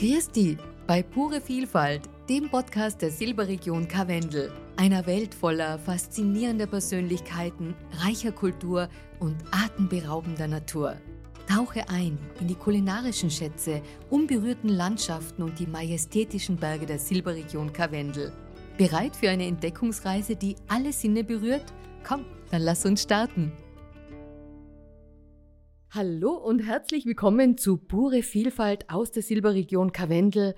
Dich bei Pure Vielfalt, dem Podcast der Silberregion Karwendel, einer Welt voller faszinierender Persönlichkeiten, reicher Kultur und atemberaubender Natur. Tauche ein in die kulinarischen Schätze, unberührten Landschaften und die majestätischen Berge der Silberregion Karwendel. Bereit für eine Entdeckungsreise, die alle Sinne berührt? Komm, dann lass uns starten. Hallo und herzlich willkommen zu Pure Vielfalt aus der Silberregion Karwendel.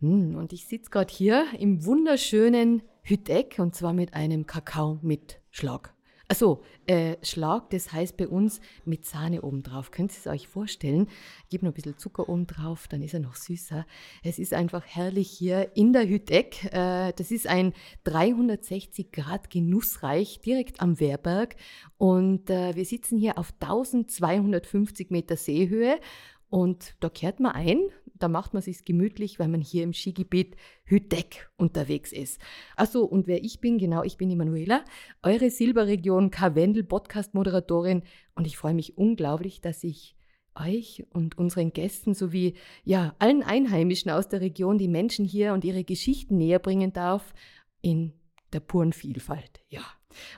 Hm, und ich sitze gerade hier im wunderschönen Hütteck und zwar mit einem Kakao mit Schlag. Also äh, Schlag, das heißt bei uns mit Sahne obendrauf. Könnt ihr es euch vorstellen? Gebe noch ein bisschen Zucker obendrauf, dann ist er noch süßer. Es ist einfach herrlich hier in der Hütteck. Äh, das ist ein 360 Grad Genussreich direkt am Wehrberg. Und äh, wir sitzen hier auf 1250 Meter Seehöhe. Und da kehrt man ein, da macht man sich gemütlich, weil man hier im Skigebiet Hütteck unterwegs ist. Achso, und wer ich bin, genau, ich bin die Manuela, eure Silberregion Karwendel Podcast-Moderatorin und ich freue mich unglaublich, dass ich euch und unseren Gästen sowie ja allen Einheimischen aus der Region die Menschen hier und ihre Geschichten näher bringen darf in der puren Vielfalt. Ja.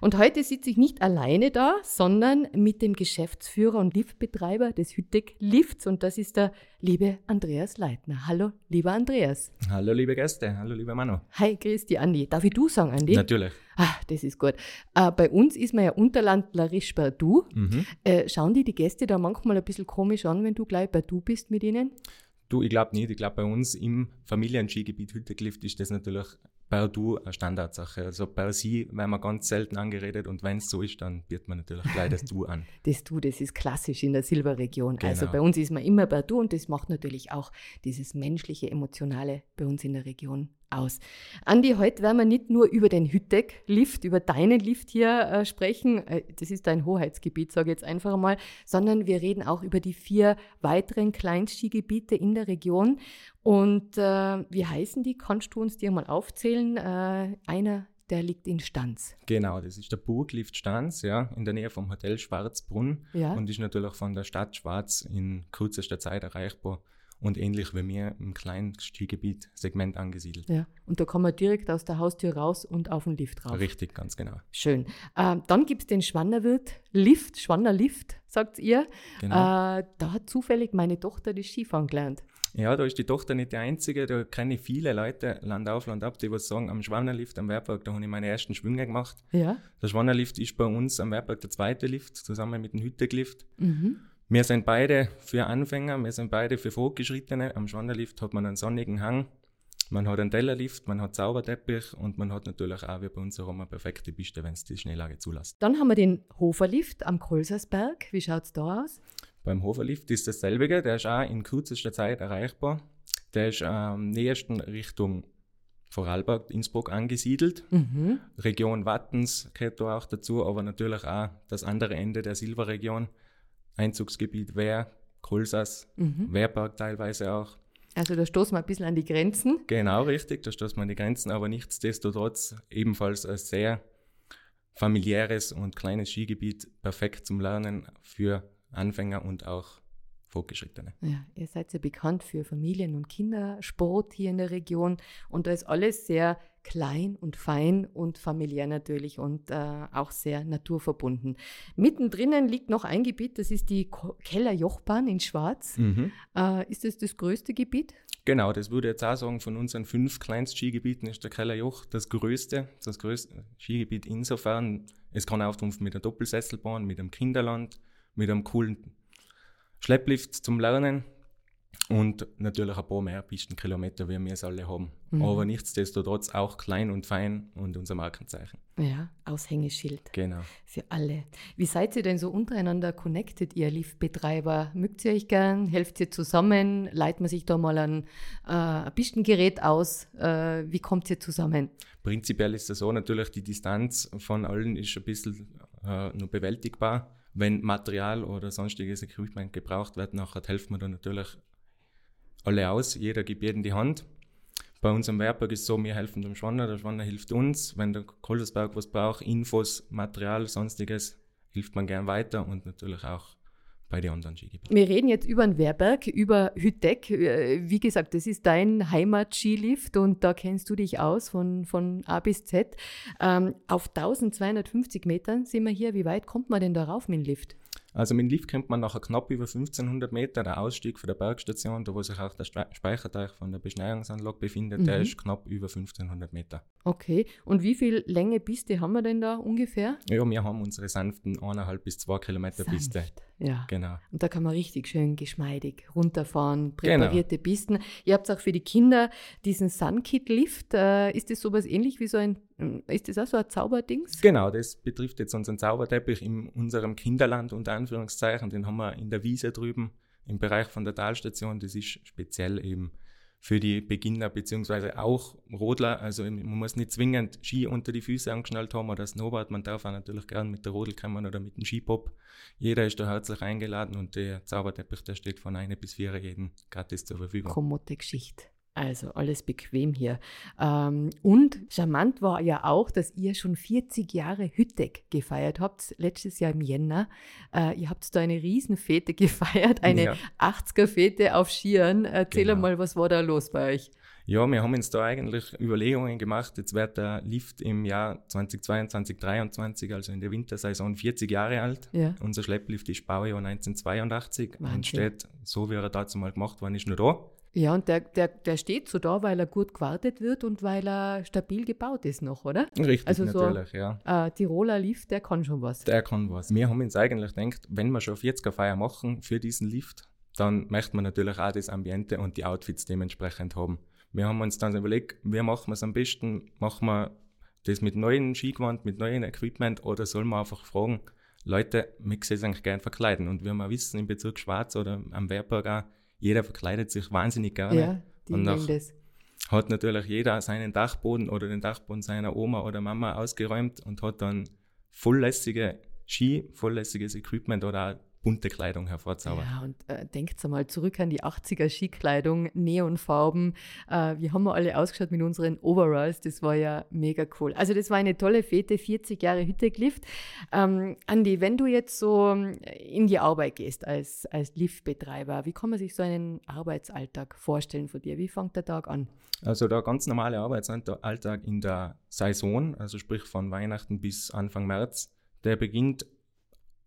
Und heute sitze ich nicht alleine da, sondern mit dem Geschäftsführer und Liftbetreiber des Hüttek Lifts und das ist der liebe Andreas Leitner. Hallo, lieber Andreas. Hallo, liebe Gäste. Hallo, lieber Manu. Hi, grüß dich, Andi. Darf ich du sagen, Andi? Natürlich. Ah, das ist gut. Äh, bei uns ist man ja unterlandlerisch bei du. Mhm. Äh, schauen die die Gäste da manchmal ein bisschen komisch an, wenn du gleich bei du bist mit ihnen? Du, ich glaube nicht. Ich glaube, bei uns im Familienskigebiet Hütteklift ist das natürlich per Du eine Standardsache. Also per Sie werden wir ganz selten angeredet und wenn es so ist, dann bietet man natürlich gleich das Du an. das Du, das ist klassisch in der Silberregion. Genau. Also bei uns ist man immer per Du und das macht natürlich auch dieses menschliche, emotionale bei uns in der Region aus. Andi, heute werden wir nicht nur über den Hütteck-Lift, über deinen Lift hier äh, sprechen, äh, das ist dein Hoheitsgebiet, sage ich jetzt einfach mal, sondern wir reden auch über die vier weiteren Kleinstigebiete in der Region. Und äh, wie heißen die? Kannst du uns die mal aufzählen? Äh, einer der liegt in Stanz. Genau, das ist der Burglift Stanz, ja, in der Nähe vom Hotel Schwarzbrunn ja. und ist natürlich von der Stadt Schwarz in kürzester Zeit erreichbar und ähnlich wie mir im kleinen Skigebiet Segment angesiedelt. Ja, und da kann man direkt aus der Haustür raus und auf den Lift rauf. Richtig, ganz genau. Schön. Äh, dann gibt es den Schwannerwirt Lift, Schwanner Lift, sagt ihr. Genau. Äh, da hat zufällig meine Tochter das Skifahren gelernt. Ja, da ist die Tochter nicht die einzige. Da kenne ich viele Leute, Land auf, Land ab, die was sagen, am Schwannerlift am Werkberg, da habe ich meine ersten Schwünge gemacht. Ja. Der Schwannerlift ist bei uns am Werkberg der zweite Lift, zusammen mit dem Hütteglift. Mhm. Wir sind beide für Anfänger, wir sind beide für Fortgeschrittene. Am Schwanderlift hat man einen sonnigen Hang, man hat einen Tellerlift, man hat Zauberteppich und man hat natürlich auch wie bei uns herum eine perfekte Piste, wenn es die Schnelllage zulässt. Dann haben wir den Hoferlift am Kolsersberg. Wie schaut es da aus? Beim Hoferlift ist dasselbe, der ist auch in kürzester Zeit erreichbar. Der ist am nächsten Richtung Vorarlberg, Innsbruck angesiedelt. Mhm. Region Wattens gehört da auch dazu, aber natürlich auch das andere Ende der Silberregion. Einzugsgebiet Wehr, Kohlsas, mhm. Wehrpark teilweise auch. Also da stoßen wir ein bisschen an die Grenzen. Genau, richtig, da stoßen wir an die Grenzen, aber nichtsdestotrotz ebenfalls ein sehr familiäres und kleines Skigebiet, perfekt zum Lernen für Anfänger und auch Fortgeschrittene. Ja, ihr seid ja bekannt für Familien- und Kindersport hier in der Region und da ist alles sehr klein und fein und familiär natürlich und äh, auch sehr naturverbunden. Mittendrin liegt noch ein Gebiet, das ist die Kellerjochbahn in Schwarz. Mhm. Äh, ist das das größte Gebiet? Genau, das würde ich jetzt auch sagen, von unseren fünf Kleinstskigebieten ist der Kellerjoch das größte, das größte Skigebiet insofern. Es kann auftrumpfen mit der Doppelsesselbahn, mit einem Kinderland, mit einem coolen Schlepplift zum Lernen und natürlich ein paar mehr Pistenkilometer, wie wir es alle haben. Mhm. Aber nichtsdestotrotz auch klein und fein und unser Markenzeichen. Ja, Aushängeschild. Genau. Für alle. Wie seid ihr denn so untereinander connected, ihr Liftbetreiber? Mögt ihr euch gern? Helft ihr zusammen? Leitet man sich da mal ein, äh, ein Pistengerät aus? Äh, wie kommt ihr zusammen? Prinzipiell ist es so, natürlich die Distanz von allen ist ein bisschen äh, nur bewältigbar wenn Material oder sonstiges Equipment gebraucht wird, nachher helfen wir dann natürlich alle aus. Jeder gibt jedem die Hand. Bei uns am Werkberg ist es so, wir helfen dem Schwanner, der Schwanner hilft uns. Wenn der Koldersberg was braucht, Infos, Material, sonstiges, hilft man gern weiter und natürlich auch bei den anderen Skigebieten. Wir reden jetzt über den Wehrberg, über Hütteck. Äh, wie gesagt, das ist dein Heimat-Skilift und da kennst du dich aus von, von A bis Z. Ähm, auf 1250 Metern sind wir hier. Wie weit kommt man denn da rauf mit dem Lift? Also mit dem Lift kommt man nachher knapp über 1500 Meter. Der Ausstieg von der Bergstation, da wo sich auch der Speicherteich von der Beschneiungsanlage befindet, mhm. der ist knapp über 1500 Meter. Okay, und wie viel Länge Piste haben wir denn da ungefähr? Ja, wir haben unsere sanften 1,5 bis 2 Kilometer Sanft. Piste. Ja, genau. Und da kann man richtig schön geschmeidig runterfahren, präparierte genau. Pisten. Ihr habt auch für die Kinder diesen Sunkit-Lift. Äh, ist das sowas ähnlich wie so ein, äh, ist das auch so ein Zauberdings? Genau, das betrifft jetzt unseren Zauberteppich in unserem Kinderland unter Anführungszeichen. Den haben wir in der Wiese drüben im Bereich von der Talstation. Das ist speziell eben für die Beginner beziehungsweise auch Rodler. Also man muss nicht zwingend Ski unter die Füße angeschnallt haben oder Snowboard. Man darf auch natürlich gern mit der Rodel kommen oder mit dem Skipop. Jeder ist da herzlich eingeladen und der Zauberteppich, der steht von einer bis vier jeden gratis zur Verfügung. Kommode Geschichte. Also alles bequem hier. Ähm, und charmant war ja auch, dass ihr schon 40 Jahre Hütteck gefeiert habt, letztes Jahr im Jänner. Äh, ihr habt da eine Riesenfete gefeiert, eine ja. 80er-Fete auf Skiern. Erzähl genau. mal, was war da los bei euch? Ja, wir haben uns da eigentlich Überlegungen gemacht. Jetzt wird der Lift im Jahr 2022, 2023, also in der Wintersaison, 40 Jahre alt. Ja. Unser Schlepplift ist Baujahr 1982 Wahnsinn. und steht, so wie er dazu mal gemacht worden ist, nur da. Ja, und der, der, der steht so da, weil er gut gewartet wird und weil er stabil gebaut ist noch, oder? Richtig, also natürlich, so, ja. Äh, Tiroler Lift, der kann schon was. Der kann was. Wir haben uns eigentlich gedacht, wenn wir schon 40er Feier machen für diesen Lift, dann möchte man natürlich auch das Ambiente und die Outfits dementsprechend haben. Wir haben uns dann überlegt, wie machen wir es am besten? Machen wir das mit neuen Skigewand, mit neuen Equipment oder soll man einfach fragen, Leute, mich sehe eigentlich gerne verkleiden. Und wie wir wissen, im Bezirk Schwarz oder am Wehrberg auch, jeder verkleidet sich wahnsinnig gerne. Ja, die und nach, das. hat natürlich jeder seinen Dachboden oder den Dachboden seiner Oma oder Mama ausgeräumt und hat dann volllässige Ski, volllässiges Equipment oder auch bunte Kleidung hervorzaubern. Ja, und äh, denkt mal zurück an die 80er Skikleidung, Neonfarben. Äh, wie haben wir alle ausgeschaut mit unseren Overalls? Das war ja mega cool. Also das war eine tolle Fete, 40 Jahre Hütteglift. Ähm, Andi, wenn du jetzt so ähm, in die Arbeit gehst als, als Liftbetreiber, wie kann man sich so einen Arbeitsalltag vorstellen von dir? Wie fängt der Tag an? Also der ganz normale Arbeitsalltag in der Saison, also sprich von Weihnachten bis Anfang März, der beginnt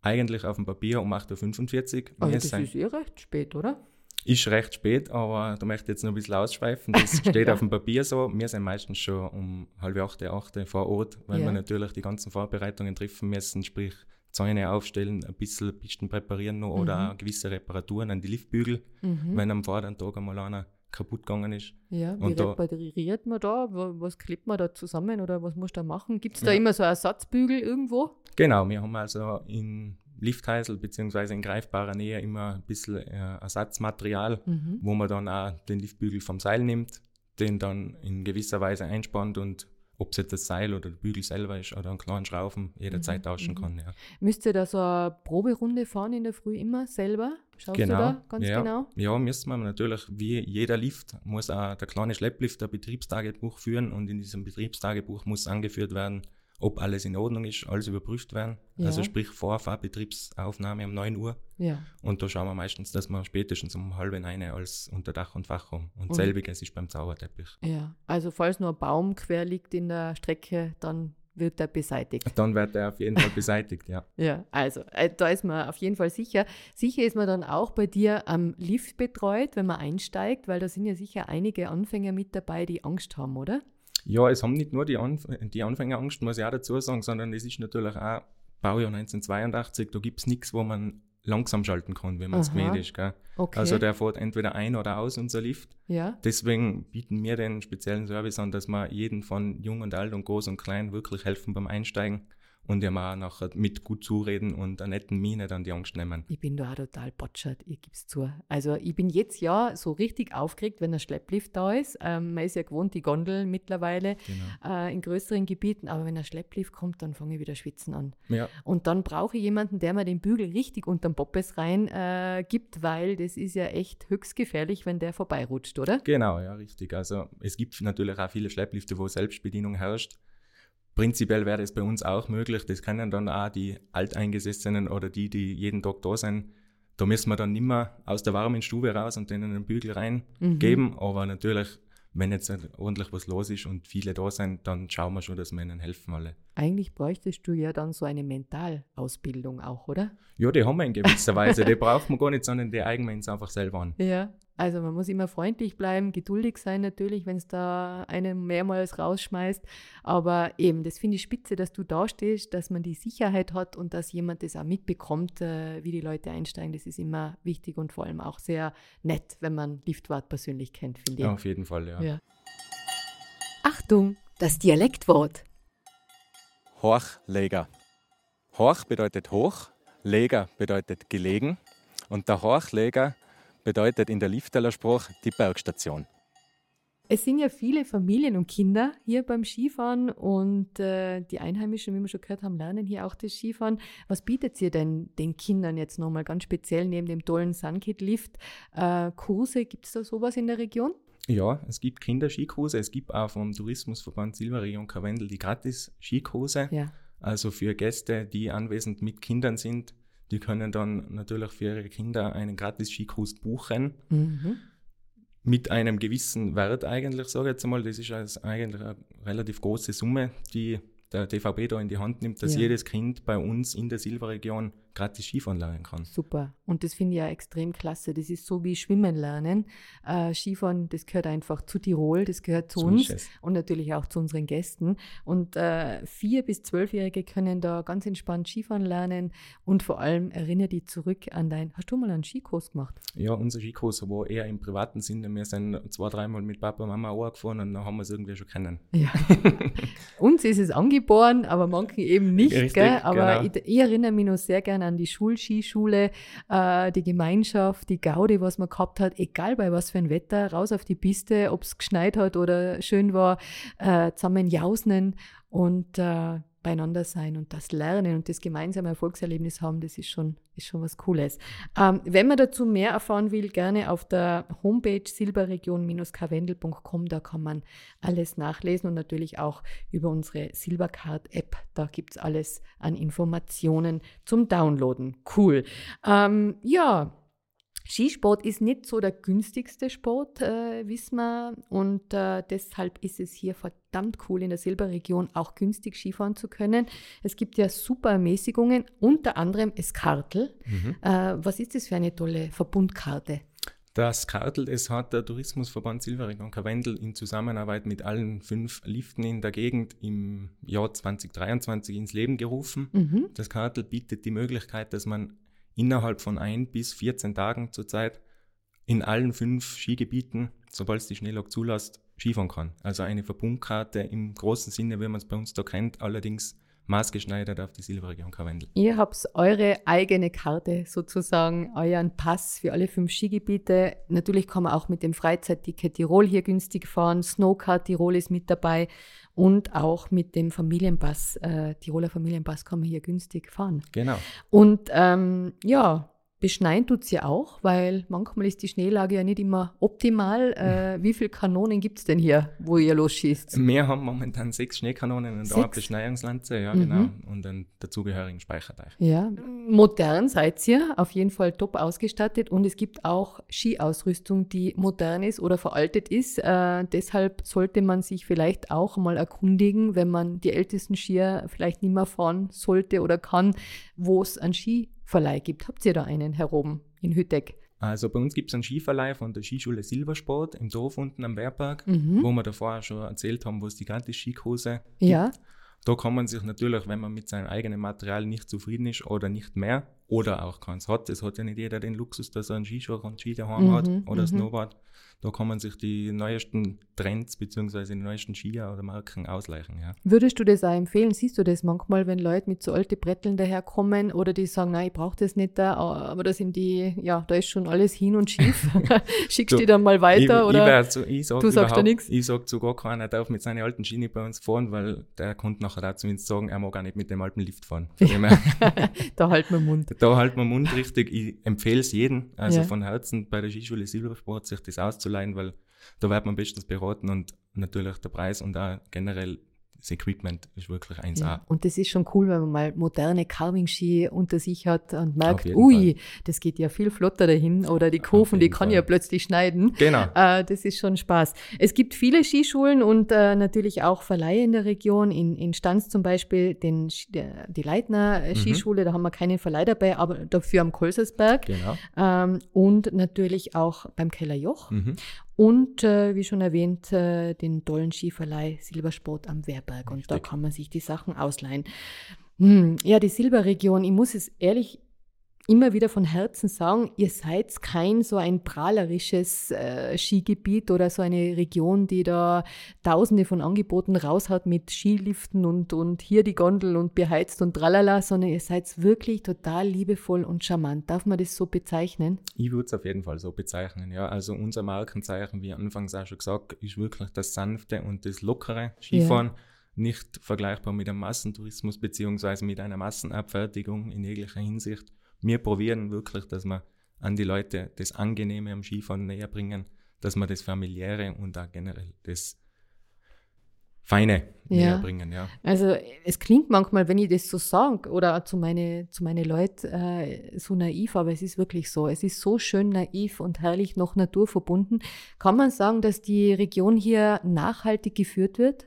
eigentlich auf dem Papier um 8.45 Uhr. Also das ist eh recht spät, oder? Ist recht spät, aber da möchte ich jetzt noch ein bisschen ausschweifen. Das steht auf dem Papier so. Wir sind meistens schon um halb acht, acht vor Ort, weil ja. wir natürlich die ganzen Vorbereitungen treffen müssen, sprich Zäune aufstellen, ein bisschen Pisten präparieren noch mhm. oder gewisse Reparaturen an die Liftbügel, mhm. wenn am vorderen Tag einmal einer kaputt gegangen ist. Ja, wie und repariert man da? Was klebt man da zusammen oder was muss da machen? Gibt es da ja. immer so Ersatzbügel irgendwo? Genau, wir haben also in Liftheisel bzw. in greifbarer Nähe immer ein bisschen äh, Ersatzmaterial, mhm. wo man dann auch den Liftbügel vom Seil nimmt, den dann in gewisser Weise einspannt und ob es jetzt das Seil oder der Bügel selber ist oder einen kleinen Schrauben jederzeit mhm. tauschen mhm. kann. Ja. Müsst ihr da so eine Proberunde fahren in der Früh immer selber? Schaust genau. du da ganz ja. genau? Ja, müssen wir natürlich, wie jeder Lift, muss auch der kleine Schlepplift ein Betriebstagebuch führen und in diesem Betriebstagebuch muss angeführt werden, ob alles in Ordnung ist, alles überprüft werden. Ja. Also sprich Vorfahrbetriebsaufnahme um 9 Uhr. Ja. Und da schauen wir meistens, dass wir spätestens um halb eine als unter Dach und Fach haben. Und, und selbiges ist beim Zauberteppich. Ja, also falls nur ein Baum quer liegt in der Strecke, dann wird er beseitigt. Dann wird er auf jeden Fall beseitigt, ja. ja, also äh, da ist man auf jeden Fall sicher. Sicher ist man dann auch bei dir am Lift betreut, wenn man einsteigt, weil da sind ja sicher einige Anfänger mit dabei, die Angst haben, oder? Ja, es haben nicht nur die, Anf die Anfänger Angst, muss ich auch dazu sagen, sondern es ist natürlich auch Baujahr 1982, da gibt es nichts, wo man langsam schalten kann, wenn man es gewählt ist. Gell? Okay. Also der fährt entweder ein oder aus, unser Lift. Ja. Deswegen bieten wir den speziellen Service an, dass wir jeden von jung und alt und groß und klein wirklich helfen beim Einsteigen und ihm auch nachher mit gut zureden und einer netten Miene dann die Angst nehmen. Ich bin da auch total botschert, ich gebe es zu. Also ich bin jetzt ja so richtig aufgeregt, wenn ein Schlepplift da ist. Ähm, man ist ja gewohnt, die Gondel mittlerweile genau. äh, in größeren Gebieten, aber wenn ein Schlepplift kommt, dann fange ich wieder schwitzen an. Ja. Und dann brauche ich jemanden, der mir den Bügel richtig unterm Poppes rein äh, gibt, weil das ist ja echt höchst gefährlich, wenn der vorbeirutscht, oder? Genau, ja, richtig. Also es gibt natürlich auch viele Schlepplifte, wo Selbstbedienung herrscht. Prinzipiell wäre es bei uns auch möglich. Das können dann auch die Alteingesessenen oder die, die jeden Tag da sind, da müssen wir dann nicht mehr aus der warmen Stube raus und denen einen Bügel reingeben. Mhm. Aber natürlich, wenn jetzt ordentlich was los ist und viele da sind, dann schauen wir schon, dass wir ihnen helfen alle. Eigentlich bräuchtest du ja dann so eine Mentalausbildung auch, oder? Ja, die haben wir in gewisser Weise. die braucht man gar nicht, sondern die eignen wir uns einfach selber an. Ja, also man muss immer freundlich bleiben, geduldig sein natürlich, wenn es da einen mehrmals rausschmeißt. Aber eben, das finde ich spitze, dass du da stehst, dass man die Sicherheit hat und dass jemand das auch mitbekommt, äh, wie die Leute einsteigen. Das ist immer wichtig und vor allem auch sehr nett, wenn man Liftwart persönlich kennt, finde ich. Ja, auf jeden Fall, ja. ja. Achtung, das Dialektwort. Horchleger. Horch bedeutet hoch, Leger bedeutet gelegen und der Horchleger bedeutet in der Lifteler Spruch die Bergstation. Es sind ja viele Familien und Kinder hier beim Skifahren und äh, die Einheimischen, wie wir schon gehört haben, lernen hier auch das Skifahren. Was bietet ihr denn den Kindern jetzt nochmal ganz speziell neben dem tollen Sunkit-Lift? Äh, Kurse, gibt es da sowas in der Region? Ja, es gibt Kinderskikurse. Es gibt auch vom Tourismusverband Silberregion Karwendel die Gratis-Skikurse. Ja. Also für Gäste, die anwesend mit Kindern sind, die können dann natürlich für ihre Kinder einen Gratis-Skikurs buchen. Mhm. Mit einem gewissen Wert eigentlich, sage ich jetzt einmal. Das ist also eigentlich eine relativ große Summe, die der DVB da in die Hand nimmt, dass ja. jedes Kind bei uns in der Silberregion gratis Skifahren lernen kann. Super. Und das finde ich ja extrem klasse. Das ist so wie Schwimmen lernen. Äh, Skifahren, das gehört einfach zu Tirol, das gehört zu so uns und natürlich auch zu unseren Gästen. Und äh, vier- bis zwölfjährige können da ganz entspannt Skifahren lernen und vor allem erinnere die zurück an dein. Hast du mal einen Skikurs gemacht? Ja, unser Skikurs war eher im privaten Sinne. Wir sind zwei, dreimal mit Papa und Mama auch gefahren und dann haben wir es irgendwie schon kennen. Ja. uns ist es angeboren, aber manchen eben nicht. Richtig? Aber genau. ich, ich erinnere mich noch sehr gerne an die Schulskischule, äh, die Gemeinschaft, die Gaudi, was man gehabt hat, egal bei was für ein Wetter, raus auf die Piste, ob es geschneit hat oder schön war, äh, zusammen jausen. Und äh, beieinander sein und das Lernen und das gemeinsame Erfolgserlebnis haben, das ist schon, ist schon was Cooles. Ähm, wenn man dazu mehr erfahren will, gerne auf der Homepage silberregion-karwendel.com, da kann man alles nachlesen und natürlich auch über unsere Silbercard-App, da gibt es alles an Informationen zum Downloaden. Cool. Ähm, ja, Skisport ist nicht so der günstigste Sport, äh, wissen wir. Und äh, deshalb ist es hier verdammt cool, in der Silberregion auch günstig Skifahren zu können. Es gibt ja super Ermäßigungen, unter anderem das Kartel. Mhm. Äh, was ist das für eine tolle Verbundkarte? Das Kartel, das hat der Tourismusverband Silberregion Karwendel in Zusammenarbeit mit allen fünf Liften in der Gegend im Jahr 2023 ins Leben gerufen. Mhm. Das Kartel bietet die Möglichkeit, dass man innerhalb von ein bis 14 Tagen zurzeit in allen fünf Skigebieten, sobald es die Schneelog zulässt, Skifahren kann. Also eine Verbundkarte im großen Sinne, wie man es bei uns da kennt, allerdings maßgeschneidert auf die Silberregion Karwendel. Ihr habt eure eigene Karte sozusagen, euren Pass für alle fünf Skigebiete. Natürlich kann man auch mit dem Freizeitticket Tirol hier günstig fahren. Snowcard Tirol ist mit dabei und auch mit dem Familienpass, äh, Tiroler Familienpass kann man hier günstig fahren. Genau. Und ähm, ja, Beschneien tut es ja auch, weil manchmal ist die Schneelage ja nicht immer optimal. Äh, wie viele Kanonen gibt es denn hier, wo ihr losschießt? Wir haben momentan sechs Schneekanonen und eine Beschneiungslanze, ja, mhm. genau. Und einen dazugehörigen Speicherteich. Ja, modern seid ihr, auf jeden Fall top ausgestattet. Und es gibt auch Skiausrüstung, die modern ist oder veraltet ist. Äh, deshalb sollte man sich vielleicht auch mal erkundigen, wenn man die ältesten Skier vielleicht nicht mehr fahren sollte oder kann, wo es an Ski Verleih gibt. Habt ihr da einen heroben in Hütteck? Also bei uns gibt es einen Skiverleih von der Skischule Silbersport im Dorf unten am Bergpark, mhm. wo wir davor schon erzählt haben, wo es die ganze Skikurse ja. gibt. Da kann man sich natürlich, wenn man mit seinem eigenen Material nicht zufrieden ist oder nicht mehr oder auch keins hat, es hat ja nicht jeder den Luxus, dass er einen Skischuh und Ski daheim mhm, hat oder mhm. Snowboard, da kann man sich die neuesten Trends bzw. die neuesten Skier oder Marken ausleichen. Ja. Würdest du das auch empfehlen? Siehst du das manchmal, wenn Leute mit so alten Bretteln daherkommen oder die sagen, nein, ich brauche das nicht da, aber da sind die, ja, da ist schon alles hin und schief. Schickst du die dann mal weiter? Ich, oder? Ich, ich sag du sagst da nichts? Ich sage zu gar keiner, darf mit seinen alten Ski nicht bei uns fahren, weil der kommt nachher da zumindest sagen, er mag auch nicht mit dem alten Lift fahren. da halten wir Mund. Da halten wir Mund richtig. Ich empfehle es jedem, also ja. von Herzen bei der Skischule Silbersport, sich das auszuleihen, weil da wird man bestens beraten und natürlich der Preis und auch generell das Equipment ist wirklich 1A. Ja, und das ist schon cool, wenn man mal moderne Carving-Ski unter sich hat und merkt, ui, Fall. das geht ja viel flotter dahin oder die Kurven, die kann Fall. ja plötzlich schneiden. Genau. Äh, das ist schon Spaß. Es gibt viele Skischulen und äh, natürlich auch Verleihe in der Region. In, in Stanz zum Beispiel den, der, die Leitner äh, mhm. Skischule, mhm. da haben wir keinen Verleih dabei, aber dafür am Kolsersberg. Genau. Ähm, und natürlich auch beim Kellerjoch. Mhm. Und äh, wie schon erwähnt, äh, den tollen Skiverleih Silbersport am Wehrberg. Und da kann man sich die Sachen ausleihen. Hm, ja, die Silberregion, ich muss es ehrlich immer wieder von Herzen sagen, ihr seid kein so ein prahlerisches äh, Skigebiet oder so eine Region, die da tausende von Angeboten raushaut mit Skiliften und, und hier die Gondel und beheizt und tralala, sondern ihr seid wirklich total liebevoll und charmant. Darf man das so bezeichnen? Ich würde es auf jeden Fall so bezeichnen, ja. Also unser Markenzeichen, wie anfangs auch schon gesagt, ist wirklich das sanfte und das lockere Skifahren. Ja nicht vergleichbar mit einem Massentourismus beziehungsweise mit einer Massenabfertigung in jeglicher Hinsicht wir probieren wirklich, dass wir an die Leute das Angenehme am Skifahren näher bringen, dass wir das Familiäre und auch generell das Feine ja. näher bringen. Ja. Also es klingt manchmal, wenn ich das so sage oder zu meine, zu meine Leute äh, so naiv, aber es ist wirklich so. Es ist so schön naiv und herrlich noch naturverbunden. Kann man sagen, dass die Region hier nachhaltig geführt wird?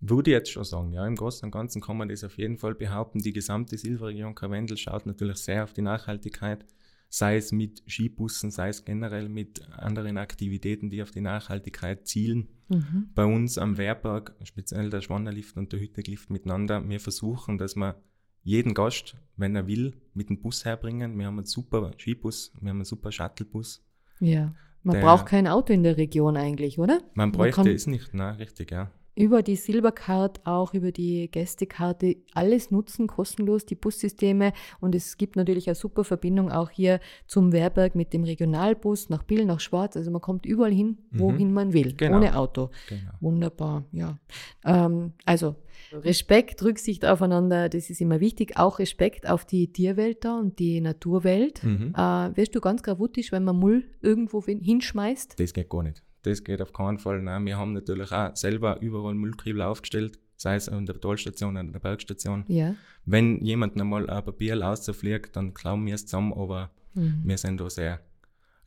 Würde ich jetzt schon sagen, ja, im Großen und Ganzen kann man das auf jeden Fall behaupten. Die gesamte Silberregion Karwendel schaut natürlich sehr auf die Nachhaltigkeit, sei es mit Skibussen, sei es generell mit anderen Aktivitäten, die auf die Nachhaltigkeit zielen. Mhm. Bei uns am Wehrberg, speziell der Schwannerlift und der Hütteglift miteinander, wir versuchen, dass wir jeden Gast, wenn er will, mit dem Bus herbringen. Wir haben einen super Skibus, wir haben einen super Shuttlebus. Ja, man braucht kein Auto in der Region eigentlich, oder? Man bräuchte man es nicht, na richtig, ja über die Silbercard, auch über die Gästekarte alles nutzen, kostenlos, die Bussysteme. Und es gibt natürlich eine super Verbindung auch hier zum Wehrberg mit dem Regionalbus nach Bill, nach Schwarz. Also man kommt überall hin, wohin mhm. man will, genau. ohne Auto. Genau. Wunderbar, ja. Ähm, also Respekt, Rücksicht aufeinander, das ist immer wichtig. Auch Respekt auf die Tierwelt da und die Naturwelt. Mhm. Äh, wirst du ganz gravutisch, wenn man Müll irgendwo hinschmeißt? Das geht gar nicht. Das geht auf keinen Fall. Nein, wir haben natürlich auch selber überall Müllkriebel aufgestellt, sei es an der Tollstation oder an der Bergstation. Ja. Wenn jemand einmal ein Papier rausfliegt, dann klauen wir es zusammen, aber mhm. wir sind da sehr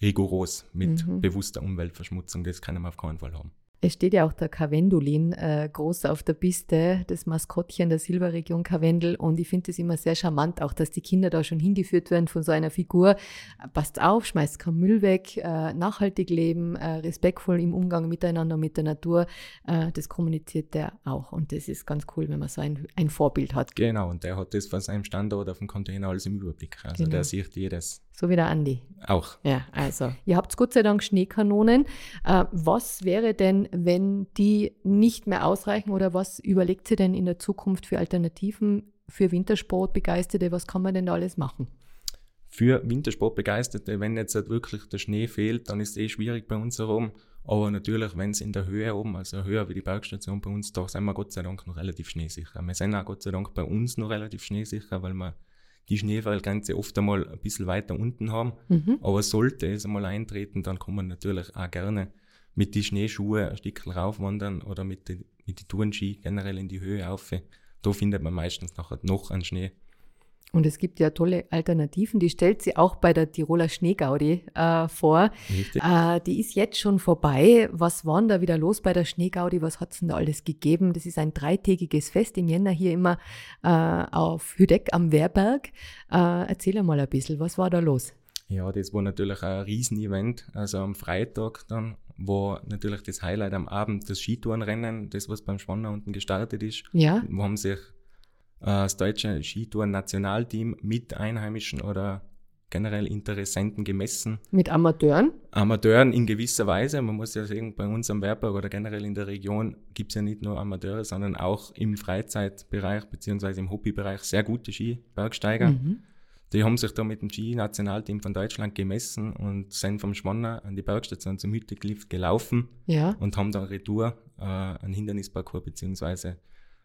rigoros mit mhm. bewusster Umweltverschmutzung. Das können wir auf keinen Fall haben. Es steht ja auch der Karwendulin äh, groß auf der Piste, das Maskottchen der Silberregion Karwendel. Und ich finde es immer sehr charmant, auch dass die Kinder da schon hingeführt werden von so einer Figur. Passt auf, schmeißt kein Müll weg, äh, nachhaltig leben, äh, respektvoll im Umgang miteinander mit der Natur. Äh, das kommuniziert der auch. Und das ist ganz cool, wenn man so ein, ein Vorbild hat. Genau, und der hat das von seinem Standort auf dem Container alles im Überblick. Also genau. der sieht jedes. So wie der Andi. Auch. Ja, also. Ihr habt Gott sei Dank Schneekanonen. Äh, was wäre denn, wenn die nicht mehr ausreichen oder was überlegt sie denn in der Zukunft für Alternativen für Wintersportbegeisterte? Was kann man denn da alles machen? Für Wintersportbegeisterte, wenn jetzt halt wirklich der Schnee fehlt, dann ist es eh schwierig bei uns herum. Aber natürlich, wenn es in der Höhe oben, also höher wie die Bergstation bei uns, da sind wir Gott sei Dank noch relativ schneesicher. Wir sind auch Gott sei Dank bei uns noch relativ schneesicher, weil wir die Schneefallgrenze oft einmal ein bisschen weiter unten haben. Mhm. Aber sollte es einmal eintreten, dann kann man natürlich auch gerne mit den Schneeschuhen ein Stück raufwandern oder mit den mit die Tourenski generell in die Höhe auf. Da findet man meistens nachher noch einen Schnee. Und es gibt ja tolle Alternativen, die stellt sie auch bei der Tiroler Schneegaudi äh, vor. Äh, die ist jetzt schon vorbei. Was war denn da wieder los bei der Schneegaudi? Was hat es denn da alles gegeben? Das ist ein dreitägiges Fest im Jänner hier immer äh, auf Hüdeck am Wehrberg. Äh, erzähl mal ein bisschen, was war da los? Ja, das war natürlich ein Riesenevent. Also am Freitag dann war natürlich das Highlight am Abend das Skitourenrennen, das was beim Schwanner unten gestartet ist. Ja. Wo haben sich das deutsche Skitouren-Nationalteam mit Einheimischen oder generell Interessenten gemessen. Mit Amateuren? Amateuren in gewisser Weise. Man muss ja sagen, bei uns am Werberg oder generell in der Region gibt es ja nicht nur Amateure, sondern auch im Freizeitbereich bzw. im Hobbybereich sehr gute Skibergsteiger. Mhm. Die haben sich da mit dem Ski-Nationalteam von Deutschland gemessen und sind vom Schwanner an die Bergstation zum Hütteglift gelaufen ja. und haben dann Retour äh, einen Hindernisparcours bzw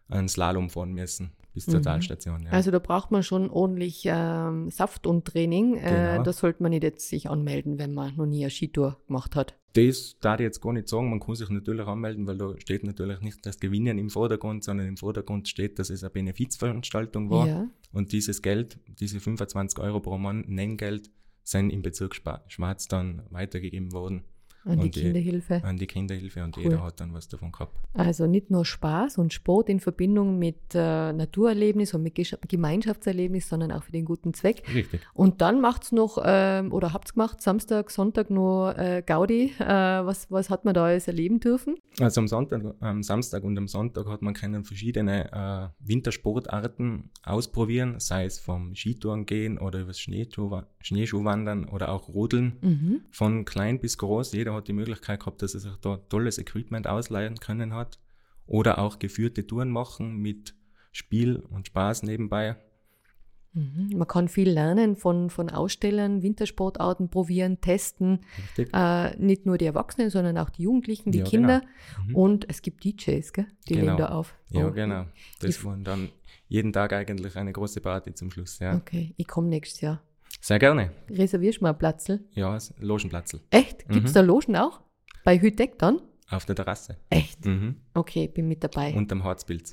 einen Slalom fahren müssen bis zur mhm. Talstation. Ja. Also da braucht man schon ordentlich ähm, Saft und Training. Äh, genau. da sollte man nicht jetzt sich anmelden, wenn man noch nie eine Skitour gemacht hat. Das darf ich jetzt gar nicht sagen. Man kann sich natürlich anmelden, weil da steht natürlich nicht das Gewinnen im Vordergrund, sondern im Vordergrund steht, dass es eine Benefizveranstaltung war. Ja. Und dieses Geld, diese 25 Euro pro Mann Nenngeld, sind im Bezirk Schwarz dann weitergegeben worden. An die Kinderhilfe. An die Kinderhilfe und cool. jeder hat dann was davon gehabt. Also nicht nur Spaß und Sport in Verbindung mit äh, Naturerlebnis und mit Gemeinschaftserlebnis, sondern auch für den guten Zweck. Richtig. Und dann macht es noch, ähm, oder habt es gemacht, Samstag, Sonntag nur äh, Gaudi. Äh, was, was hat man da alles erleben dürfen? Also am, Sonntag, am Samstag und am Sonntag hat man können verschiedene äh, Wintersportarten ausprobieren, sei es vom Skitouren gehen oder übers Schneeschuh, Schneeschuhwandern oder auch Rodeln. Mhm. Von klein bis groß. Jeder hat die Möglichkeit gehabt, dass er sich da tolles Equipment ausleihen können hat. Oder auch geführte Touren machen mit Spiel und Spaß nebenbei. Mhm. Man kann viel lernen von, von Ausstellern, Wintersportarten probieren, testen. Äh, nicht nur die Erwachsenen, sondern auch die Jugendlichen, die ja, Kinder. Genau. Mhm. Und es gibt DJs, gell? die genau. legen da auf. Ja, oh. genau. Das war dann jeden Tag eigentlich eine große Party zum Schluss. Ja. Okay, ich komme nächstes Jahr. Sehr gerne. Reservierst du mal einen Platzl? Ja, Logenplatzl. Echt? Gibt es mhm. da Logen auch? Bei Hütteck dann? Auf der Terrasse. Echt? Mhm. Okay, bin mit dabei. Unterm Heizpilz.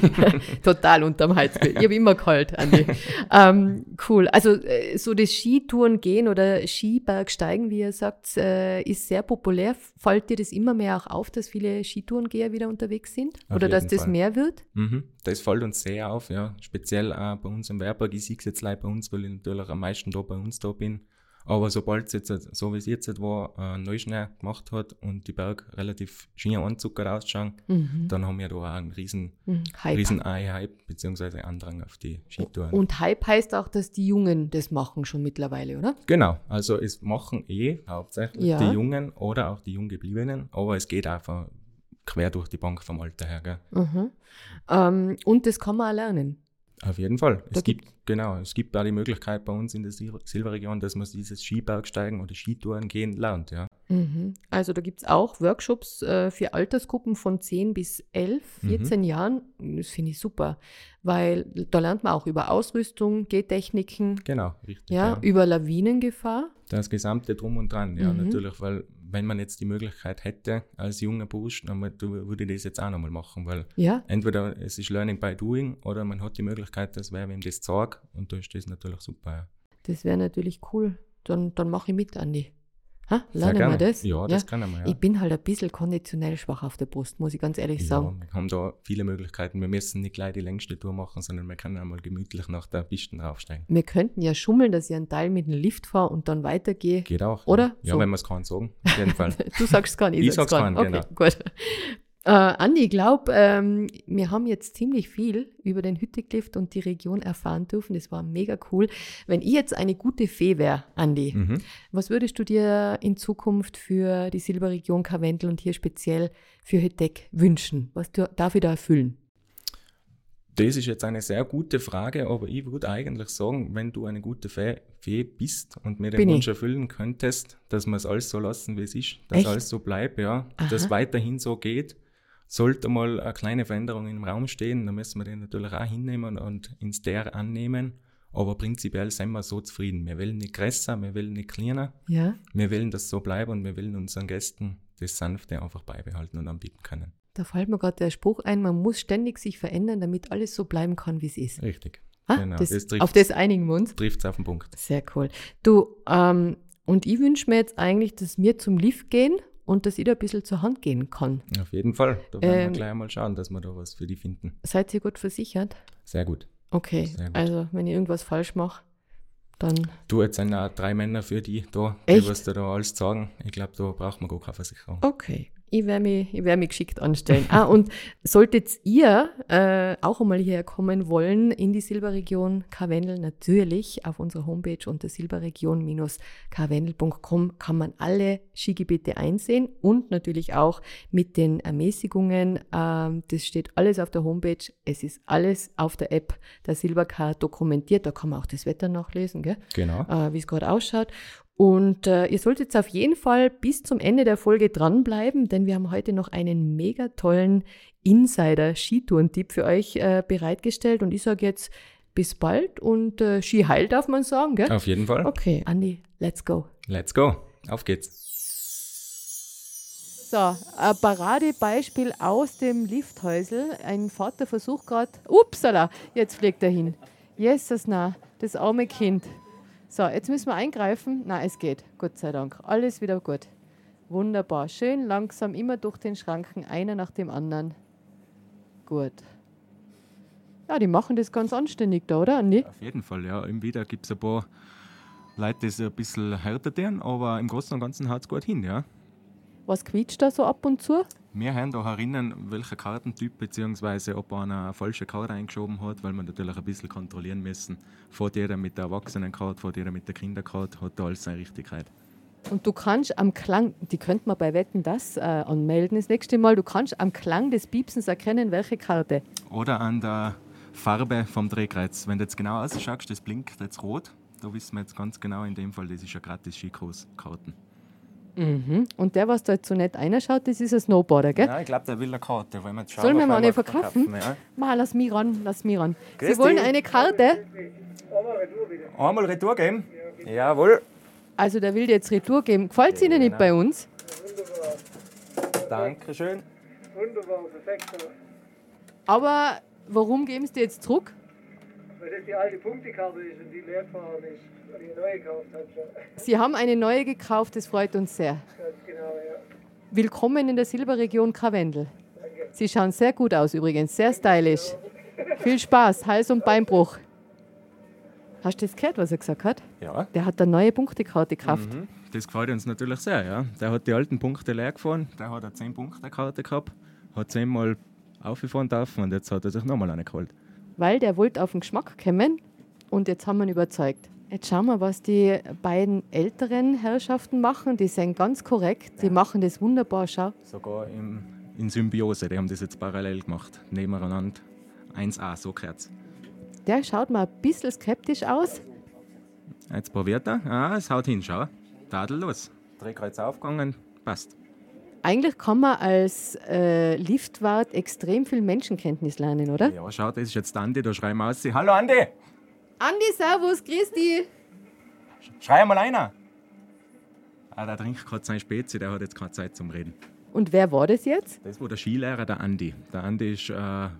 Total unterm Heizpilz. Ich habe immer kalt, Andi. ähm, cool. Also äh, so das Skitouren gehen oder Skibergsteigen, wie ihr sagt, äh, ist sehr populär. Fällt dir das immer mehr auch auf, dass viele Skitourengeher wieder unterwegs sind? Auf oder dass das Fall. mehr wird? Mhm. Das fällt uns sehr auf, ja. Speziell auch bei uns im Werberg. Ich sehe es jetzt leider bei uns, weil ich natürlich am meisten da bei uns da bin. Aber sobald es jetzt, so wie es jetzt war, äh, Neuschnee gemacht hat und die Berge relativ schön anzuckert ausschauen, mhm. dann haben wir da auch einen riesen, mhm. Hype. riesen Hype beziehungsweise Andrang auf die Skitouren. Und Hype heißt auch, dass die Jungen das machen schon mittlerweile, oder? Genau, also es machen eh hauptsächlich ja. die Jungen oder auch die Junggebliebenen, aber es geht einfach quer durch die Bank vom Alter her. Gell? Mhm. Ähm, und das kann man auch lernen. Auf jeden Fall. es gibt, gibt, genau, es gibt da die Möglichkeit bei uns in der Silberregion, dass man dieses Skibergsteigen oder Skitouren gehen lernt, ja. Mhm. Also da gibt es auch Workshops äh, für Altersgruppen von 10 bis 11, 14 mhm. Jahren. Das finde ich super, weil da lernt man auch über Ausrüstung, Gehtechniken. Genau, richtig. Ja, ja. über Lawinengefahr. Das gesamte Drum und Dran, ja, mhm. natürlich, weil wenn man jetzt die Möglichkeit hätte, als junger Bursch, dann würde ich das jetzt auch nochmal machen, weil ja. entweder es ist Learning by Doing oder man hat die Möglichkeit, dass wer wem das sagt und da ist das natürlich super. Das wäre natürlich cool. Dann, dann mache ich mit, Andi. Ha, lernen wir das? Ja, das ja. können wir, ja. Ich bin halt ein bisschen konditionell schwach auf der Brust, muss ich ganz ehrlich ja, sagen. Wir haben da viele Möglichkeiten. Wir müssen nicht gleich die längste Tour machen, sondern wir können einmal gemütlich nach der Piste raufsteigen. Wir könnten ja schummeln, dass ich einen Teil mit dem Lift fahre und dann weitergehe. Geht auch. Oder? Ja, so. wenn wir es kann sagen. Auf jeden Fall. du sagst es kann, ich, ich sag's kann. Okay, genau. gut. Äh, Andi, ich glaube, ähm, wir haben jetzt ziemlich viel über den Hütteklift und die Region erfahren dürfen. Das war mega cool. Wenn ich jetzt eine gute Fee wäre, Andi, mhm. was würdest du dir in Zukunft für die Silberregion Karwendel und hier speziell für Hüttek wünschen? Was darf ich da erfüllen? Das ist jetzt eine sehr gute Frage, aber ich würde eigentlich sagen, wenn du eine gute Fee, Fee bist und mir den Bin Wunsch erfüllen könntest, dass wir es alles so lassen, wie es ist, dass Echt? alles so bleibt, ja, Aha. dass weiterhin so geht sollte mal eine kleine Veränderung im Raum stehen, dann müssen wir den natürlich auch hinnehmen und ins Der annehmen. Aber prinzipiell sind wir so zufrieden. Wir wollen nicht größer, wir wollen nicht kleiner. Ja. Wir wollen das so bleiben und wir wollen unseren Gästen das Sanfte einfach beibehalten und anbieten können. Da fällt mir gerade der Spruch ein, man muss ständig sich verändern, damit alles so bleiben kann, wie es ist. Richtig. Ah, genau. Das, das auf das einigen wir uns. Trifft es auf den Punkt. Sehr cool. Du, ähm, und ich wünsche mir jetzt eigentlich, dass wir zum Lift gehen und dass ich da ein bisschen zur Hand gehen kann. Auf jeden Fall. Da werden ähm, wir gleich mal schauen, dass wir da was für die finden. Seid ihr gut versichert? Sehr gut. Okay, Sehr gut. also wenn ich irgendwas falsch mache, dann. Du, jetzt sind auch drei Männer für die da, Echt? die was da alles sagen. Ich glaube, da braucht man gar keine Versicherung. Okay, ich werde mich, ich werd mich geschickt anstellen. ah, und solltet ihr äh, auch einmal hierher kommen wollen in die Silberregion Karwendel, natürlich auf unserer Homepage unter silberregion-karwendel.com kann man alle Skigebiete einsehen und natürlich auch mit den Ermäßigungen. Ähm, das steht alles auf der Homepage. Es ist alles auf der App der Silbercar dokumentiert. Da kann man auch das Wetter nachlesen, gell? Genau. Äh, wie es gerade ausschaut. Und äh, ihr solltet auf jeden Fall bis zum Ende der Folge dranbleiben, denn wir haben heute noch einen mega tollen Insider-Skitouren-Tipp für euch äh, bereitgestellt. Und ich sage jetzt bis bald und äh, Ski heil darf man sagen, gell? Auf jeden Fall. Okay, Andi, let's go. Let's go. Auf geht's. So, ein Paradebeispiel aus dem Lifthäusel. Ein Vater versucht gerade, upsala, jetzt fliegt er hin. Jesus, na, das arme Kind. So, jetzt müssen wir eingreifen. Na, es geht, Gott sei Dank. Alles wieder gut. Wunderbar. Schön langsam, immer durch den Schranken, einer nach dem anderen. Gut. Ja, die machen das ganz anständig da, oder, Andi? Auf jeden Fall, ja. Im Wieder gibt es ein paar Leute, die es ein bisschen härter tun, aber im Großen und Ganzen haut es gut hin, ja. Was quietscht da so ab und zu? Wir haben da herinnen, welcher Kartentyp bzw. ob einer eine falsche Karte eingeschoben hat, weil wir natürlich ein bisschen kontrollieren müssen. Fährt jeder mit der Erwachsenenkarte, fährt jeder mit der Kinderkarte, hat da alles seine Richtigkeit. Und du kannst am Klang, die könnte man bei Wetten das äh, anmelden das nächste Mal, du kannst am Klang des Piepsens erkennen, welche Karte. Oder an der Farbe vom Drehkreuz. Wenn du jetzt genau ausschaust, das blinkt jetzt rot, da wissen wir jetzt ganz genau in dem Fall, das ist ja gratis Skikurs-Karten. Mhm. Und der, was da jetzt so nett reinschaut, das ist ein Snowboarder, gell? Nein, ich glaube, der will eine Karte. Wollen wir schauen, Sollen wir mal eine verkaufen? verkaufen ja? Mal, lass mich ran, lass mich ran. Grüß Sie wollen die. eine Karte? Einmal Retour geben? Ja. Jawohl. Also der will jetzt Retour geben. Gefällt es Ihnen nicht bei uns? Wunderbar. Dankeschön. Wunderbar, perfekt. Aber warum geben Sie die jetzt zurück? Weil das die alte Punktekarte ist und die leer gefahren ist. Sie haben eine neue gekauft, das freut uns sehr. Genau, ja. Willkommen in der Silberregion Karwendel. Sie schauen sehr gut aus übrigens, sehr stylisch. Viel Spaß, Hals- und Beinbruch. Hast du das gehört, was er gesagt hat? Ja. Der hat eine neue Punktekarte gekauft. Mhm. Das gefällt uns natürlich sehr, ja. Der hat die alten Punkte leer gefahren, der hat eine 10-Punkte-Karte gehabt, hat zehnmal aufgefahren dürfen und jetzt hat er sich nochmal eine geholt. Weil der wollte auf den Geschmack kommen und jetzt haben wir ihn überzeugt. Jetzt schauen wir, was die beiden älteren Herrschaften machen. Die sind ganz korrekt, die ja. machen das wunderbar, schau. Sogar im, in Symbiose, die haben das jetzt parallel gemacht, nebeneinander. 1A, so gehört Der schaut mal ein bisschen skeptisch aus. Jetzt probiert er. Ah, es haut hin, schau. Tadellos. Drehkreuz aufgegangen, passt. Eigentlich kann man als äh, Liftwart extrem viel Menschenkenntnis lernen, oder? Ja, schau, das ist jetzt Andi, da schreiben wir aus. Hallo Andi! Andi, servus, grüß dich. Schrei mal einer. Ah, der trinkt gerade seine Spezi, der hat jetzt keine Zeit zum Reden. Und wer war das jetzt? Das war der Skilehrer, der Andi. Der Andi ist äh,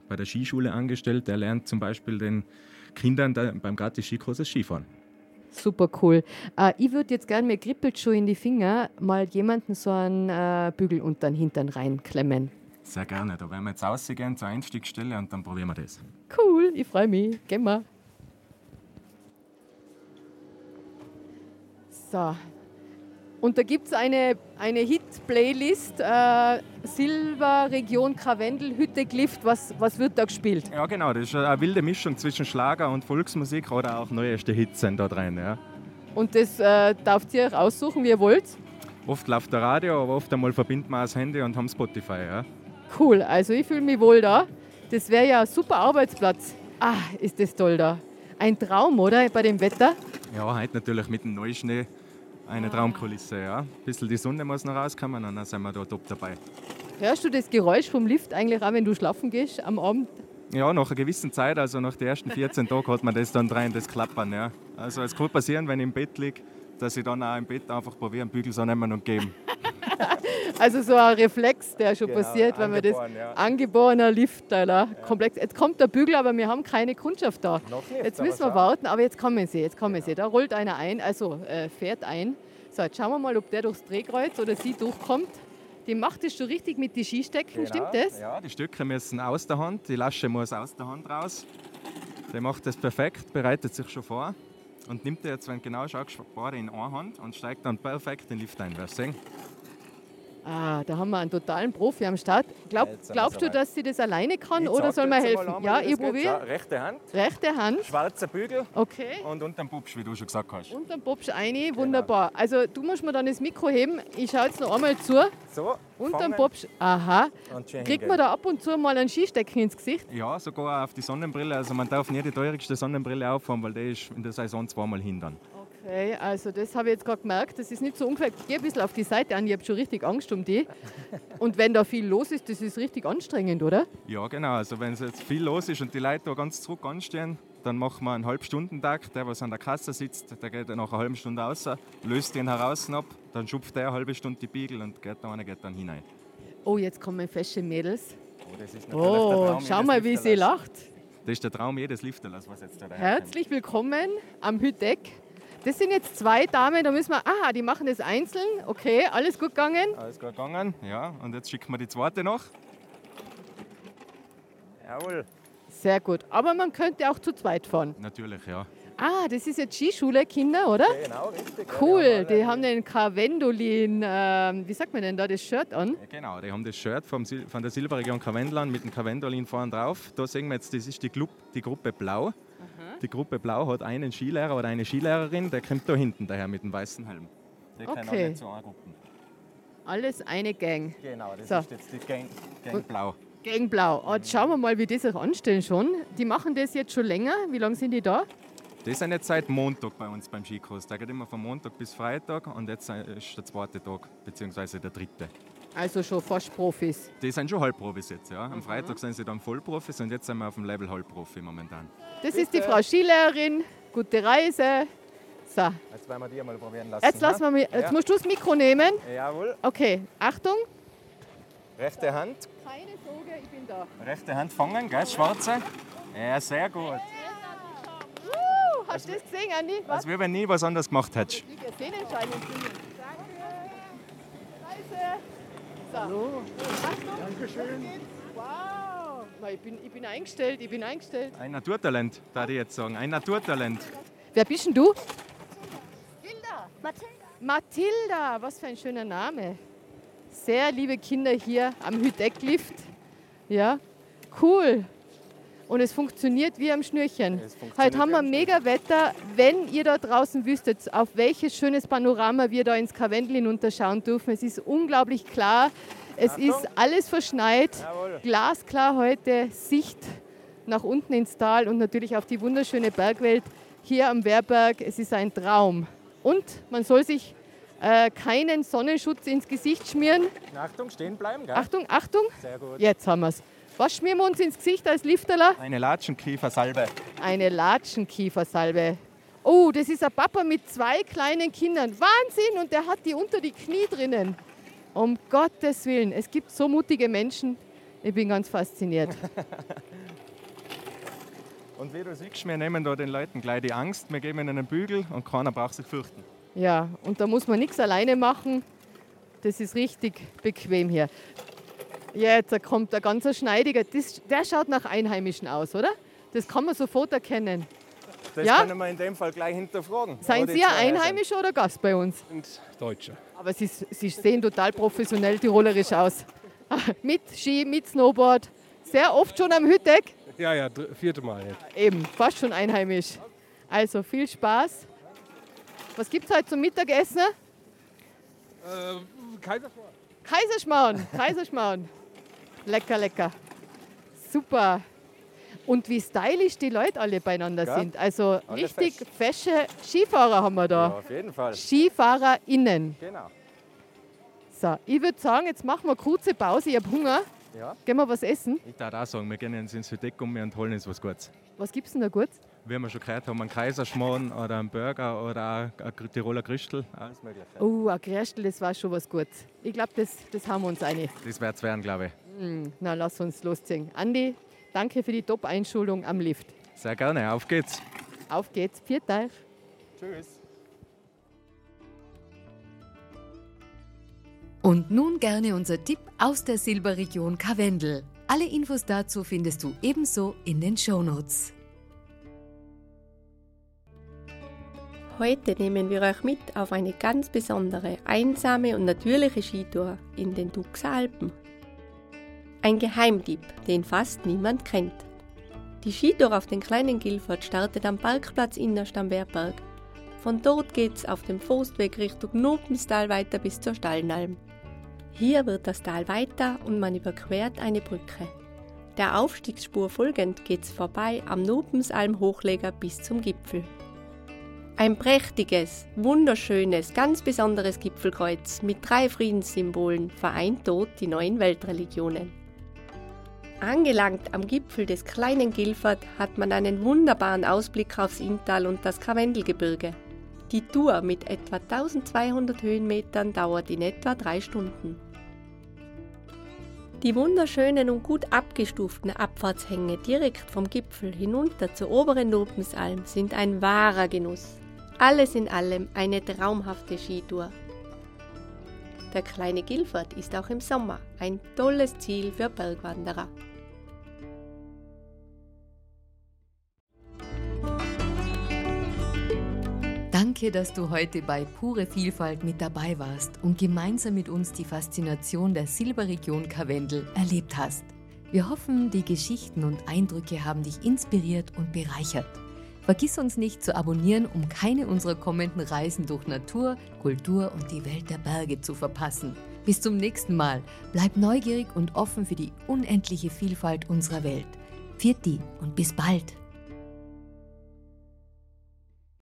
bei der Skischule angestellt. Der lernt zum Beispiel den Kindern der, beim gratis Skikurs das Skifahren. Super cool. Äh, ich würde jetzt gerne, mir kribbelt schon in die Finger, mal jemanden so einen äh, Bügel unter den Hintern reinklemmen. Sehr gerne. Da werden wir jetzt rausgehen zur Einstiegsstelle und dann probieren wir das. Cool, ich freue mich. Gehen wir. So. Und da gibt es eine, eine Hit-Playlist, äh, Silber, Region Krawendel, Hütte, Glift. Was, was wird da gespielt? Ja, genau. Das ist eine wilde Mischung zwischen Schlager und Volksmusik oder auch neueste Hits sind da drin. Ja. Und das äh, darf ihr euch aussuchen, wie ihr wollt? Oft läuft der Radio, aber oft einmal verbinden wir das Handy und haben Spotify. Ja. Cool, also ich fühle mich wohl da. Das wäre ja ein super Arbeitsplatz. Ah, ist das toll da. Ein Traum, oder? Bei dem Wetter? Ja, heute natürlich mit dem Neuschnee eine Traumkulisse, ja. Ein bisschen die Sonne muss noch rauskommen und dann sind wir da top dabei. Hörst du das Geräusch vom Lift eigentlich auch, wenn du schlafen gehst am Abend? Ja, nach einer gewissen Zeit, also nach den ersten 14 Tagen, hat man das dann rein, das Klappern. Ja. Also es kann passieren, wenn ich im Bett liege, dass ich dann auch im Bett einfach probiere, einen Bügel so nehmen und geben. also so ein Reflex, der schon genau, passiert, wenn man das ja. angeborener Liftteiler ja. komplex. Jetzt kommt der Bügel, aber wir haben keine Kundschaft da. Nicht, jetzt müssen wir warten, aber jetzt kommen sie, jetzt kommen sie. Da rollt einer ein, also äh, fährt ein. So, jetzt schauen wir mal, ob der durchs Drehkreuz oder sie durchkommt. Die macht es schon richtig mit den Skistecken, genau. stimmt das? Ja, die Stücke müssen aus der Hand, die Lasche muss aus der Hand raus. Der macht das perfekt, bereitet sich schon vor und nimmt jetzt, wenn genau schaust, in eine Hand und steigt dann perfekt den Lift ein. Wirst sehen? Ah, da haben wir einen totalen Profi am Start. Glaub, glaubst du, dass sie das alleine kann ich oder soll man helfen? ja, ich probiere. Rechte Hand. Rechte Hand. Schwarzer Bügel. Okay. Und unter dem Pupsch, wie du schon gesagt hast. Unter dem Pupsch eine, genau. wunderbar. Also du musst mir dann das Mikro heben. Ich schaue jetzt noch einmal zu. So. Unter dem Pupsch. Aha. Kriegt man da ab und zu mal einen Skistecken ins Gesicht? Ja, sogar auf die Sonnenbrille. Also man darf nicht die teuerste Sonnenbrille aufhaben, weil die ist in der Saison zweimal hindern. Okay, also das habe ich jetzt gerade gemerkt. Das ist nicht so ungefähr. Geh ein bisschen auf die Seite an, ich habe schon richtig Angst um die. Und wenn da viel los ist, das ist richtig anstrengend, oder? Ja, genau. Also wenn es jetzt viel los ist und die Leute da ganz zurück anstehen, dann machen wir einen Halbstundentag. Der, was an der Kasse sitzt, der geht dann nach einer halben Stunde raus, löst den heraus ab, dann schupft der eine halbe Stunde die Biegel und geht dann, geht dann hinein. Oh, jetzt kommen fesche Mädels. Oh, das ist oh schau mal, wie sie lacht. Das ist der Traum jedes Lifterlers, was jetzt da Herzlich willkommen am Hütteck. Das sind jetzt zwei Damen, da müssen wir, aha, die machen das einzeln. Okay, alles gut gegangen? Alles gut gegangen, ja. Und jetzt schicken wir die zweite noch. Jawohl. Sehr gut. Aber man könnte auch zu zweit fahren. Natürlich, ja. Ah, das ist jetzt Skischule, Kinder, oder? Genau, richtig. Cool, die haben den Karwendolin, äh, wie sagt man denn da, das Shirt an? Genau, die haben das Shirt vom, von der Silberregion Karwendland mit dem Karwendolin vorne drauf. Da sehen wir jetzt, das ist die, Club, die Gruppe Blau. Die Gruppe Blau hat einen Skilehrer oder eine Skilehrerin, der kommt da hinten daher mit dem weißen Helm. Der okay. nicht so angucken. Alles eine Gang. Genau, das so. ist jetzt die Gang, Gang Blau. Gang Blau. Oh, jetzt schauen wir mal, wie die sich anstellen schon. Die machen das jetzt schon länger. Wie lange sind die da? Die sind jetzt seit Montag bei uns beim Skikurs. Der geht immer von Montag bis Freitag und jetzt ist der zweite Tag, beziehungsweise der dritte. Also schon fast Profis? Die sind schon Halbprofis jetzt, ja. Am mhm. Freitag sind sie dann Vollprofis und jetzt sind wir auf dem Level Halbprofi momentan. Das ist die Frau Skilehrerin. Gute Reise. So. Jetzt werden wir die mal probieren lassen. Jetzt, lassen wir mich, jetzt ja. musst du das Mikro nehmen. Jawohl. Okay, Achtung. Rechte Hand. Keine Sorge, ich bin da. Rechte Hand fangen, gell, schwarze. Ja, sehr gut. Uh, hast du das gesehen, Andi? Was? Als wenn nie was anderes gemacht hättest. Die Sehnenscheine So. Hallo. Achtung. Dankeschön. Wow. Ich bin, ich bin eingestellt, ich bin eingestellt. Ein Naturtalent, da ich jetzt sagen. Ein Naturtalent. Wer bist denn du? Mathilda. Mathilda. Mathilda, was für ein schöner Name. Sehr liebe Kinder hier am Hüdecklift. Ja, cool und es funktioniert wie am Schnürchen. Heute haben wir mega Wetter. Wenn ihr da draußen wüsstet, auf welches schönes Panorama wir da ins Karwendel hinunterschauen dürfen, es ist unglaublich klar. Es Achtung. ist alles verschneit, Jawohl. glasklar heute, Sicht nach unten ins Tal und natürlich auf die wunderschöne Bergwelt hier am Wehrberg. Es ist ein Traum. Und man soll sich äh, keinen Sonnenschutz ins Gesicht schmieren. Achtung, stehen bleiben. Gell? Achtung, Achtung. Sehr gut. Jetzt haben wir es. Was schmieren wir uns ins Gesicht als Lifterler? Eine Latschenkiefersalbe. Eine Latschenkiefersalbe. Oh, das ist ein Papa mit zwei kleinen Kindern. Wahnsinn! Und der hat die unter die Knie drinnen. Um Gottes Willen. Es gibt so mutige Menschen. Ich bin ganz fasziniert. und wie du siehst, wir nehmen da den Leuten gleich die Angst. Wir geben ihnen einen Bügel und keiner braucht sich fürchten. Ja, und da muss man nichts alleine machen. Das ist richtig bequem hier. Jetzt kommt der ganz schneidiger. Das, der schaut nach Einheimischen aus, oder? Das kann man sofort erkennen. Das ja? können wir in dem Fall gleich hinterfragen. Seien Sie ein Einheimischer oder Gast bei uns? Und Deutscher. Aber Sie, Sie sehen total professionell tirolerisch aus. mit Ski, mit Snowboard. Sehr oft schon am Hütteck? Ja, ja, vierte Mal jetzt. Eben, fast schon einheimisch. Also viel Spaß. Was gibt es heute zum Mittagessen? Äh, Kaiserschmarrn. Kaiserschmarrn, Kaiserschmarrn. Lecker, lecker. Super. Und wie stylisch die Leute alle beieinander ja, sind. Also richtig fesch. fesche Skifahrer haben wir da. Ja, auf jeden Fall. SkifahrerInnen. Genau. So, ich würde sagen, jetzt machen wir eine kurze Pause. Ich habe Hunger. Ja. Gehen wir was essen? Ich darf auch sagen, wir gehen ins Hütteck um und holen uns was Gutes. Was gibt es denn da gut? Wie wir schon gehört haben, einen Kaiserschmarrn oder einen Burger oder ein Tiroler Christel. Alles mögliche. Oh, ein Christel, das war schon was Gutes. Ich glaube, das, das haben wir uns einig. Das wird es werden, glaube ich. Hm, na, lass uns losziehen. Andi, danke für die Top-Einschulung am Lift. Sehr gerne, auf geht's. Auf geht's, viert euch. Tschüss. Und nun gerne unser Tipp aus der Silberregion Karwendel. Alle Infos dazu findest du ebenso in den Shownotes. Heute nehmen wir euch mit auf eine ganz besondere, einsame und natürliche Skitour in den Duxer Alpen. Ein Geheimtipp, den fast niemand kennt. Die Skitour auf den kleinen Gilford startet am Parkplatz innerst am Wehrberg. Von dort geht's auf dem Forstweg Richtung Nopenstal weiter bis zur Stallnalm. Hier wird das Tal weiter und man überquert eine Brücke. Der Aufstiegsspur folgend geht's vorbei am Nopensalm Hochleger bis zum Gipfel. Ein prächtiges, wunderschönes, ganz besonderes Gipfelkreuz mit drei Friedenssymbolen vereint dort die neuen Weltreligionen. Angelangt am Gipfel des kleinen Gilfert hat man einen wunderbaren Ausblick aufs Inntal und das Karwendelgebirge. Die Tour mit etwa 1200 Höhenmetern dauert in etwa drei Stunden. Die wunderschönen und gut abgestuften Abfahrtshänge direkt vom Gipfel hinunter zur oberen Lopensalm sind ein wahrer Genuss. Alles in allem eine traumhafte Skitour. Der kleine Gilfert ist auch im Sommer ein tolles Ziel für Bergwanderer. Danke, dass du heute bei Pure Vielfalt mit dabei warst und gemeinsam mit uns die Faszination der Silberregion Karwendel erlebt hast. Wir hoffen, die Geschichten und Eindrücke haben dich inspiriert und bereichert. Vergiss uns nicht zu abonnieren, um keine unserer kommenden Reisen durch Natur, Kultur und die Welt der Berge zu verpassen. Bis zum nächsten Mal. Bleib neugierig und offen für die unendliche Vielfalt unserer Welt. Viert und bis bald.